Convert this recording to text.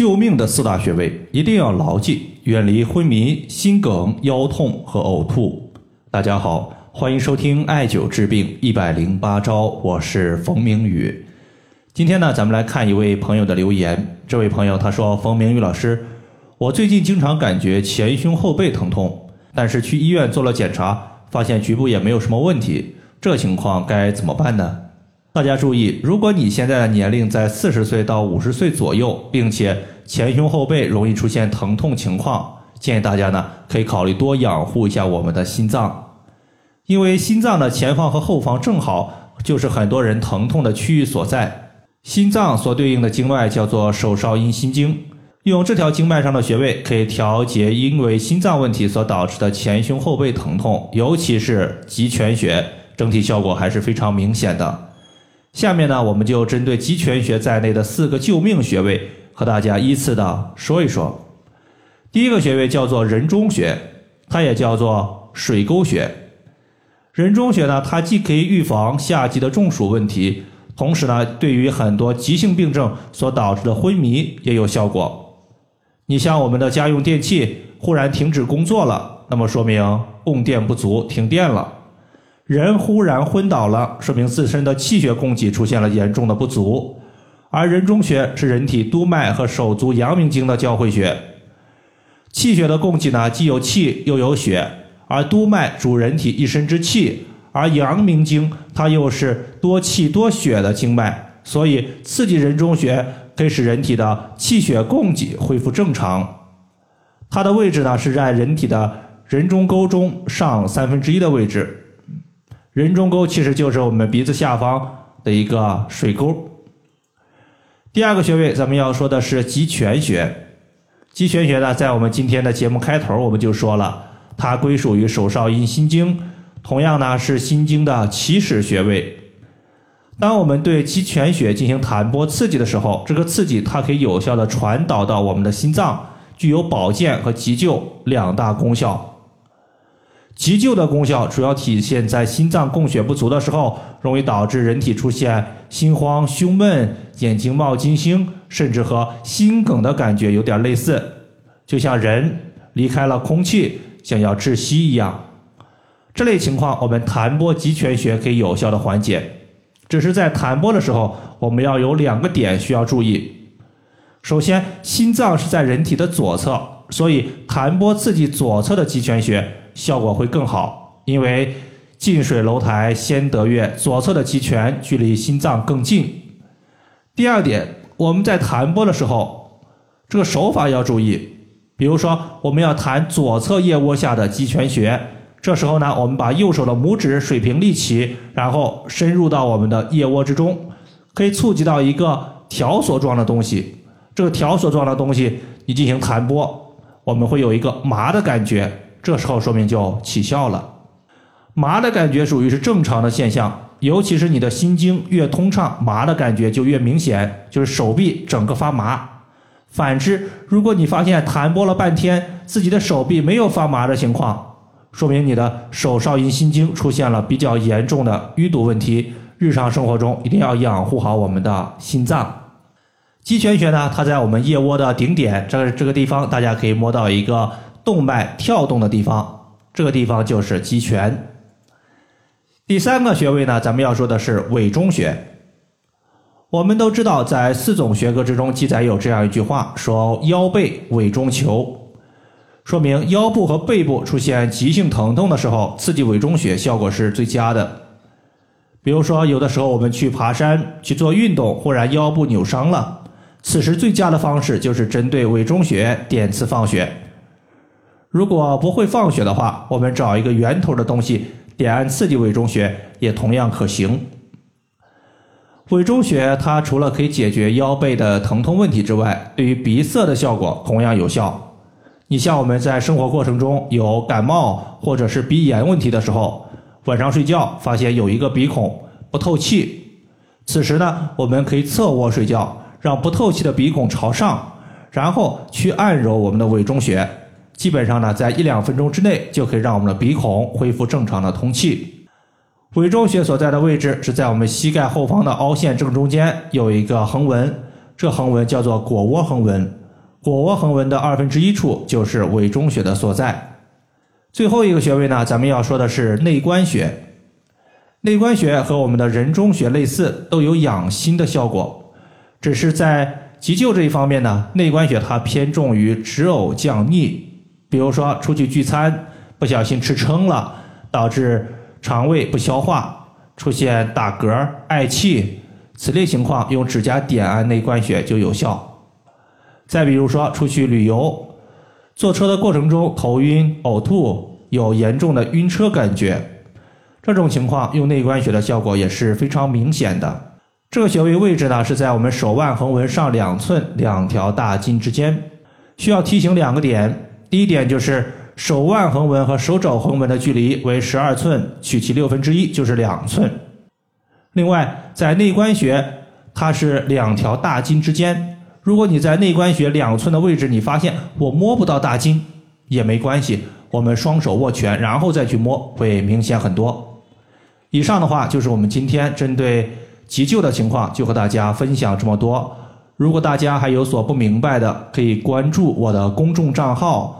救命的四大穴位一定要牢记，远离昏迷、心梗、腰痛和呕吐。大家好，欢迎收听艾灸治病一百零八招，我是冯明宇。今天呢，咱们来看一位朋友的留言。这位朋友他说：“冯明宇老师，我最近经常感觉前胸后背疼痛，但是去医院做了检查，发现局部也没有什么问题，这情况该怎么办呢？”大家注意，如果你现在的年龄在四十岁到五十岁左右，并且前胸后背容易出现疼痛情况，建议大家呢可以考虑多养护一下我们的心脏，因为心脏的前方和后方正好就是很多人疼痛的区域所在。心脏所对应的经脉叫做手少阴心经，用这条经脉上的穴位可以调节因为心脏问题所导致的前胸后背疼痛，尤其是极泉穴，整体效果还是非常明显的。下面呢，我们就针对极泉穴在内的四个救命穴位，和大家依次的说一说。第一个穴位叫做人中穴，它也叫做水沟穴。人中穴呢，它既可以预防夏季的中暑问题，同时呢，对于很多急性病症所导致的昏迷也有效果。你像我们的家用电器忽然停止工作了，那么说明供电不足，停电了。人忽然昏倒了，说明自身的气血供给出现了严重的不足。而人中穴是人体督脉和手足阳明经的交汇穴，气血的供给呢，既有气又有血。而督脉主人体一身之气，而阳明经它又是多气多血的经脉，所以刺激人中穴可以使人体的气血供给恢复正常。它的位置呢是在人体的人中沟中上三分之一的位置。人中沟其实就是我们鼻子下方的一个水沟。第二个穴位，咱们要说的是极泉穴。极泉穴呢，在我们今天的节目开头我们就说了，它归属于手少阴心经，同样呢是心经的起始穴位。当我们对极泉穴进行弹拨刺激的时候，这个刺激它可以有效的传导到我们的心脏，具有保健和急救两大功效。急救的功效主要体现在心脏供血不足的时候，容易导致人体出现心慌、胸闷、眼睛冒金星，甚至和心梗的感觉有点类似，就像人离开了空气想要窒息一样。这类情况，我们弹拨极泉穴可以有效的缓解。只是在弹拨的时候，我们要有两个点需要注意。首先，心脏是在人体的左侧，所以弹拨刺激左侧的极泉穴。效果会更好，因为近水楼台先得月，左侧的极泉距离心脏更近。第二点，我们在弹拨的时候，这个手法要注意。比如说，我们要弹左侧腋窝下的极泉穴，这时候呢，我们把右手的拇指水平立起，然后深入到我们的腋窝之中，可以触及到一个条索状的东西。这个条索状的东西，你进行弹拨，我们会有一个麻的感觉。这时候说明就起效了，麻的感觉属于是正常的现象，尤其是你的心经越通畅，麻的感觉就越明显，就是手臂整个发麻。反之，如果你发现弹拨了半天，自己的手臂没有发麻的情况，说明你的手少阴心经出现了比较严重的淤堵问题。日常生活中一定要养护好我们的心脏。极泉穴呢，它在我们腋窝的顶点，这个这个地方大家可以摸到一个。动脉跳动的地方，这个地方就是极泉。第三个穴位呢，咱们要说的是委中穴。我们都知道，在四种学科之中记载有这样一句话，说腰背委中求，说明腰部和背部出现急性疼痛的时候，刺激委中穴效果是最佳的。比如说，有的时候我们去爬山去做运动，忽然腰部扭伤了，此时最佳的方式就是针对委中穴点刺放血。如果不会放血的话，我们找一个圆头的东西点按刺激委中穴也同样可行。委中穴它除了可以解决腰背的疼痛问题之外，对于鼻塞的效果同样有效。你像我们在生活过程中有感冒或者是鼻炎问题的时候，晚上睡觉发现有一个鼻孔不透气，此时呢，我们可以侧卧睡觉，让不透气的鼻孔朝上，然后去按揉我们的委中穴。基本上呢，在一两分钟之内就可以让我们的鼻孔恢复正常的通气。委中穴所在的位置是在我们膝盖后方的凹陷正中间有一个横纹，这横纹叫做腘窝横纹。腘窝横纹的二分之一处就是委中穴的所在。最后一个穴位呢，咱们要说的是内关穴。内关穴和我们的人中穴类似，都有养心的效果，只是在急救这一方面呢，内关穴它偏重于止呕降逆。比如说出去聚餐，不小心吃撑了，导致肠胃不消化，出现打嗝、嗳气，此类情况用指甲点按内关穴就有效。再比如说出去旅游，坐车的过程中头晕、呕吐，有严重的晕车感觉。这种情况用内关穴的效果也是非常明显的。这个穴位位置呢是在我们手腕横纹上两寸两条大筋之间。需要提醒两个点：第一点就是手腕横纹和手肘横纹的距离为十二寸，取其六分之一就是两寸。另外，在内关穴，它是两条大筋之间。如果你在内关穴两寸的位置，你发现我摸不到大筋，也没关系，我们双手握拳，然后再去摸，会明显很多。以上的话就是我们今天针对急救的情况，就和大家分享这么多。如果大家还有所不明白的，可以关注我的公众账号“